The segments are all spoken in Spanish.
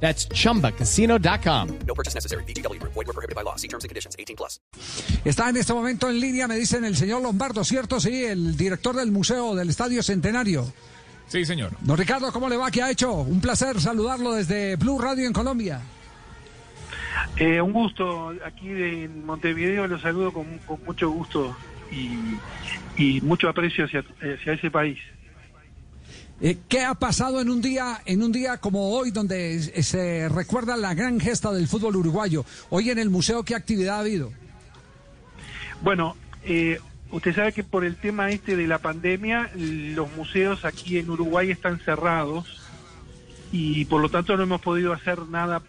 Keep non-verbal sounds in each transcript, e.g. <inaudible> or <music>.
That's chumbacasino.com. No purchase necessary. BGW. Void were prohibited by law. See terms and conditions. 18 plus. Está en este momento en línea, me dicen el señor Lombardo, ¿cierto? Sí, el director del Museo del Estadio Centenario. Sí, señor. Don Ricardo, ¿cómo le va? ¿Qué ha hecho? Un placer saludarlo desde Blue Radio en Colombia. Eh, un gusto, aquí de Montevideo los saludo con, con mucho gusto y, y mucho aprecio hacia, hacia ese país. Eh, ¿Qué ha pasado en un día, en un día como hoy, donde eh, se recuerda la gran gesta del fútbol uruguayo? Hoy en el museo, ¿qué actividad ha habido? Bueno, eh, usted sabe que por el tema este de la pandemia, los museos aquí en Uruguay están cerrados y por lo tanto no hemos podido hacer nada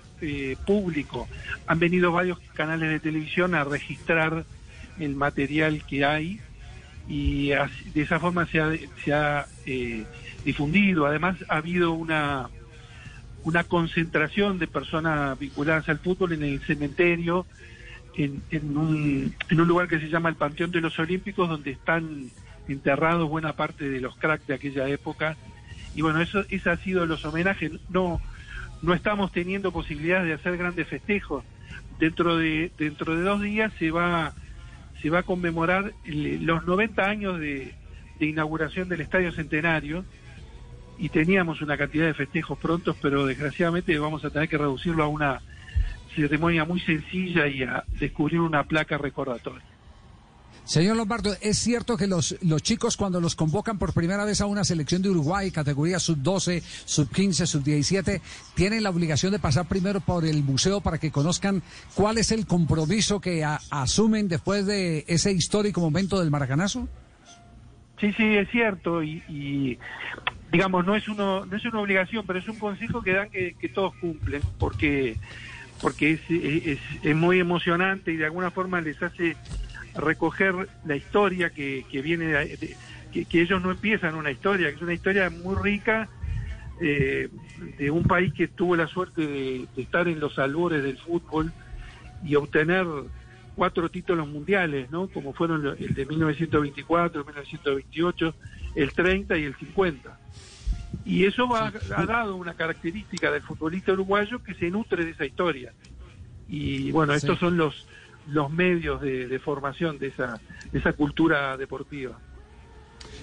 público. Han venido varios canales de televisión a registrar el material que hay y de esa forma se ha, se ha difundido. Además, ha habido una, una concentración de personas vinculadas al fútbol en el cementerio, en, en, un, en un lugar que se llama el Panteón de los Olímpicos, donde están enterrados buena parte de los cracks de aquella época. Y bueno, eso, eso ha sido los homenajes. No, no estamos teniendo posibilidades de hacer grandes festejos. Dentro de, dentro de dos días se va se va a conmemorar los 90 años de inauguración del Estadio Centenario y teníamos una cantidad de festejos prontos, pero desgraciadamente vamos a tener que reducirlo a una ceremonia muy sencilla y a descubrir una placa recordatoria. Señor Lombardo, ¿es cierto que los, los chicos cuando los convocan por primera vez a una selección de Uruguay, categoría sub-12, sub-15, sub-17, tienen la obligación de pasar primero por el museo para que conozcan cuál es el compromiso que a- asumen después de ese histórico momento del maracanazo? Sí, sí, es cierto y, y, digamos no es uno no es una obligación, pero es un consejo que dan que, todos cumplen porque porque es, es, muy emocionante y de alguna forma les hace recoger la historia que, que viene de, de- que, que ellos no empiezan una historia, que es una historia muy rica eh, de un país que tuvo la suerte de, de estar en los albores del fútbol y obtener cuatro títulos mundiales, ¿no? Como fueron el de 1924, 1928, el 30 y el 50. Y eso ha, ha dado una característica del futbolista uruguayo que se nutre de esa historia. Y bueno, estos Sí. son los los medios de, de formación de esa de esa cultura deportiva.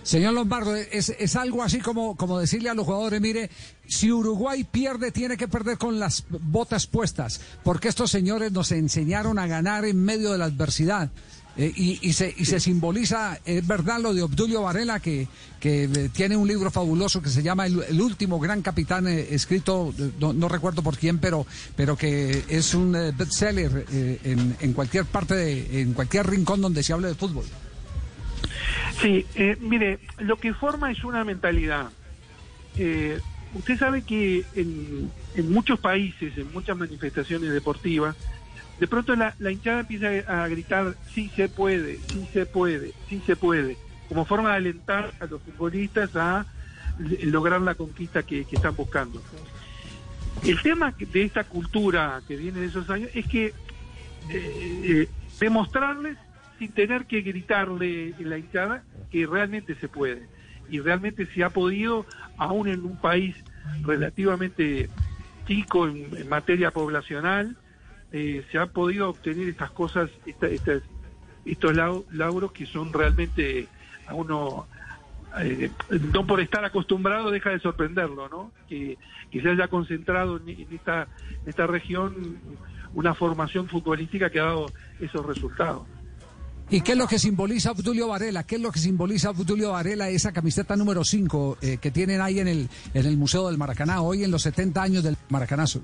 Señor Lombardo, es, algo así como, como decirle a los jugadores, mire, si Uruguay pierde, tiene que perder con las botas puestas, porque estos señores nos enseñaron a ganar en medio de la adversidad. Eh, y, se, y se simboliza, es verdad, lo de Obdulio Varela, que, eh, tiene un libro fabuloso que se llama El, último gran capitán, eh, escrito, no, no recuerdo por quién, pero, pero que es un bestseller eh, en, en cualquier parte, de- en cualquier rincón donde se hable de fútbol. Sí, eh, mire, lo que forma es una mentalidad. Eh, usted sabe que en, en muchos países, en muchas manifestaciones deportivas, de pronto la, la hinchada empieza a gritar, sí se puede, sí se puede, sí se puede, como forma de alentar a los futbolistas a lograr la conquista que, están buscando. El tema de esta cultura que viene de esos años es que eh, eh, demostrarles sin tener que gritarle en la hinchada que realmente se puede y realmente se ha podido aún en un país relativamente chico en, materia poblacional eh, se ha podido obtener estas cosas esta- estas- estos lau- lauros que son realmente a uno eh, no por estar acostumbrado deja de sorprenderlo, ¿no? Que, se haya concentrado en, en esta región una formación futbolística que ha dado esos resultados. ¿Y qué es lo que simboliza Obdulio Varela? ¿Qué es lo que simboliza Obdulio Varela, esa camiseta número 5 eh, que tienen ahí en el, en el Museo del Maracaná, hoy en los 70 años del Maracanazo?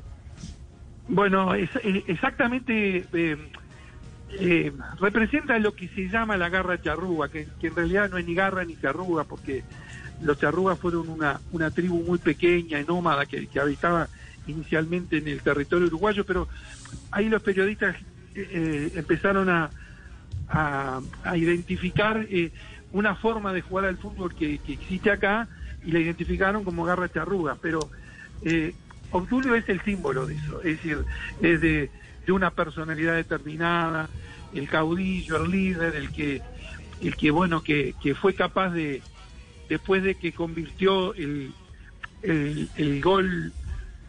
Bueno, es, es- exactamente eh, eh, representa lo que se llama la garra charrúa, que, en realidad no es ni garra ni charrúa, porque los charrúas fueron una, una tribu muy pequeña y nómada que, que habitaba inicialmente en el territorio uruguayo, pero ahí los periodistas eh, empezaron a, a, identificar eh, una forma de jugar al fútbol que, existe acá y la identificaron como garra charruga, pero eh, Obdulio es el símbolo de eso, es decir, es de, de una personalidad determinada, el caudillo, el líder, el que, el que bueno, que, que fue capaz de, después de que convirtió el, el, el gol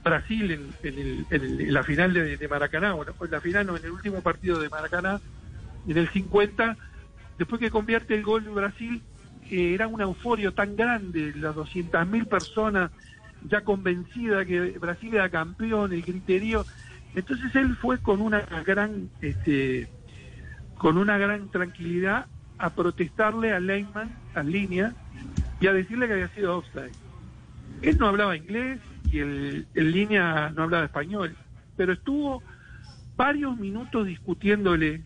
Brasil en, en el- en la final de, de Maracaná, bueno, en la final no, en el último partido de Maracaná, en el 50, después que convierte el gol de Brasil, era una euforia tan grande, las 200.000 personas ya convencidas que Brasil era campeón, el criterio. Entonces él fue con una gran, este, con una gran tranquilidad a protestarle a Leyman, a línea, y a decirle que había sido offside. Él no hablaba inglés y el, el línea no hablaba español, pero estuvo varios minutos discutiéndole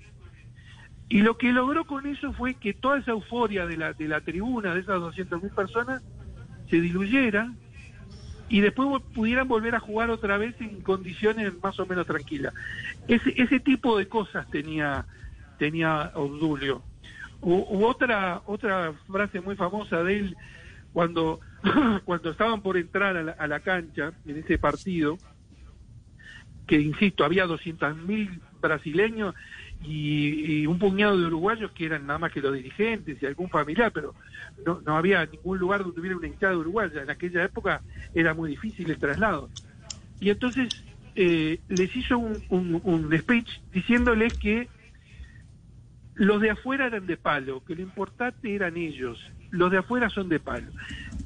y lo que logró con eso fue que toda esa euforia de la, de la tribuna, de esas 200.000 personas, se diluyera y después pudieran volver a jugar otra vez en condiciones más o menos tranquilas. Ese, ese tipo de cosas tenía, tenía Obdulio. Hu- Hubo otra, otra frase muy famosa de él cuando, <clears throat> cuando estaban por entrar a la, a la cancha en ese partido, que insisto, había 200.000 brasileños y, y un puñado de uruguayos que eran nada más que los dirigentes y algún familiar, pero no, había ningún lugar donde hubiera una hinchada uruguaya. En aquella época era muy difícil el traslado. Y entonces eh, les hizo un, un, un speech diciéndoles que los de afuera eran de palo, que lo importante eran ellos, los de afuera son de palo.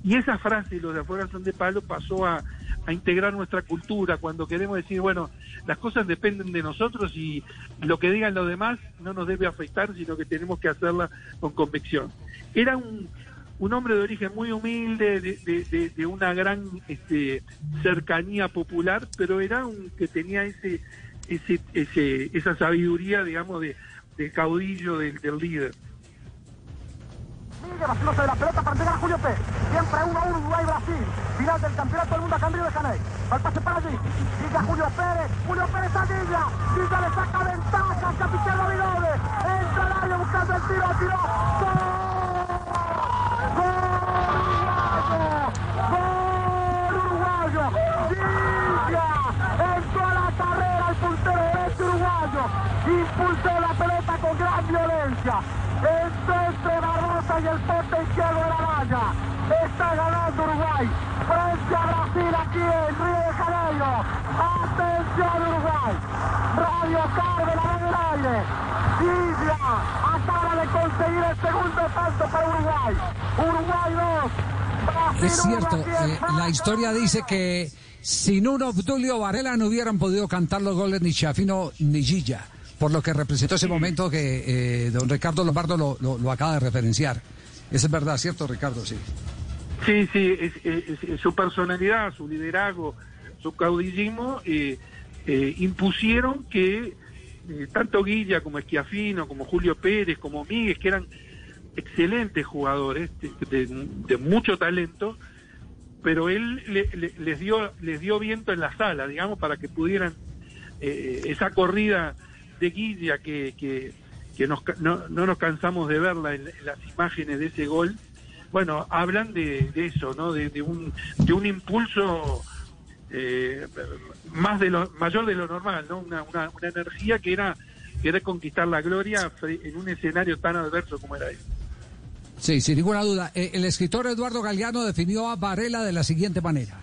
Y esa frase, los de afuera son de palo, pasó a, a integrar nuestra cultura cuando queremos decir, bueno, las cosas dependen de nosotros y lo que digan los demás no nos debe afectar, sino que tenemos que hacerla con convicción. Era un, un hombre de origen muy humilde, de, de- una gran este, cercanía popular, pero era un que tenía ese, ese, ese, esa sabiduría, digamos, de, caudillo, del líder. Sigue vaciándose de la pelota para entregar a Julio Pérez. Siempre 1-1 Uruguay-Brasil. Final del campeonato del mundo en Río de Janeiro. Al pase para allí. Sigue Julio Pérez. Julio Pérez a Villa. Villa le saca valla. Está ganando Uruguay frente a Brasil aquí en Río de Janeiro. Atención Uruguay. Radio la mano al aire. Villa acaba de conseguir el segundo tanto para Uruguay. Uruguay 2. Brasil Es cierto, en eh, la historia dice que sin un Obdulio Varela no hubieran podido cantar los goles ni Chafino ni Gilla, por lo que representó ese momento que eh, don Ricardo Lombardo lo, lo- lo acaba de referenciar. Eso es verdad, ¿cierto, Ricardo? Sí. Sí, sí, su personalidad, su liderazgo, su caudillismo eh, eh, impusieron que eh, tanto Guilla como Esquiafino, como Julio Pérez, como Miguel, que eran excelentes jugadores de, mucho talento, pero él le- le- les dio les dio viento en la sala, digamos, para que pudieran esa corrida de Guilla que, que, que nos no, no nos cansamos de verla en, las imágenes de ese gol. Bueno, hablan de, de eso, ¿no? De, un de un impulso eh, más de lo mayor de lo normal, ¿no? Una, una, una energía que era querer conquistar la gloria en un escenario tan adverso como era este. Sí, sin ninguna duda. Eh, el escritor Eduardo Galeano definió a Varela de la siguiente manera.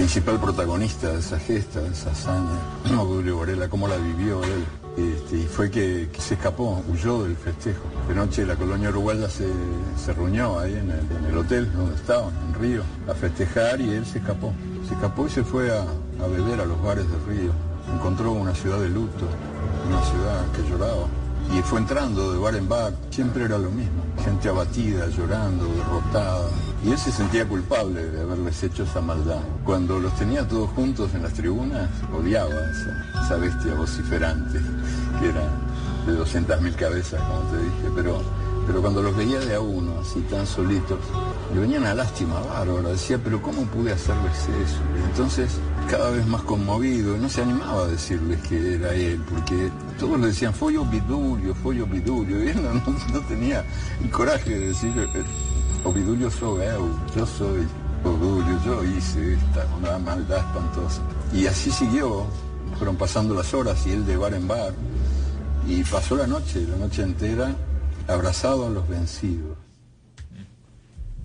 Principal protagonista de esa gesta, de esa hazaña, <clears throat> no Julio Varela, cómo la vivió él. Este, y fue que, que se escapó, huyó del festejo. De noche la colonia uruguaya se, se reunió ahí en el, en el hotel donde estaban, en Río, a festejar y él se escapó. Se escapó y se fue a, a beber a los bares de Río. Encontró una ciudad de luto, una ciudad que lloraba. Y fue entrando de bar en bar, siempre era lo mismo. Gente abatida, llorando, derrotada. Y él se sentía culpable de haberles hecho esa maldad. Cuando los tenía todos juntos en las tribunas, odiaba esa, esa bestia vociferante, que era de 200.000 cabezas, como te dije. Pero, pero cuando los veía de a uno, así tan solitos, le venía una lástima bárbara. Decía, pero ¿cómo pude hacerles eso? Entonces, cada vez más conmovido, no se animaba a decirles que era él, porque todos le decían, fue Ovidulio, fue Ovidulio, y él no, no- tenía el coraje de decir, "Eh, Ovidulio soy eu, yo soy Ovidulio, yo hice esta una maldad espantosa. Y así siguió, fueron pasando las horas y él de bar en bar, y pasó la noche, la noche entera, abrazado a los vencidos.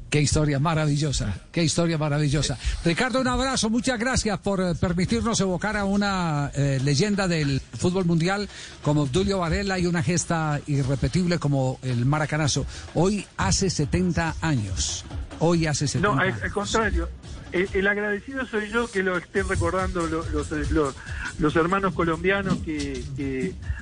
Qué historia maravillosa, qué historia maravillosa. Ricardo, un abrazo, muchas gracias por eh, permitirnos evocar a una eh, leyenda del fútbol mundial como Obdulio Varela y una gesta irrepetible como el maracanazo. Hoy hace 70 años. Hoy hace 70 No, al, años. al contrario. El, el agradecido soy yo que lo estén recordando lo- los, los, los hermanos colombianos que, que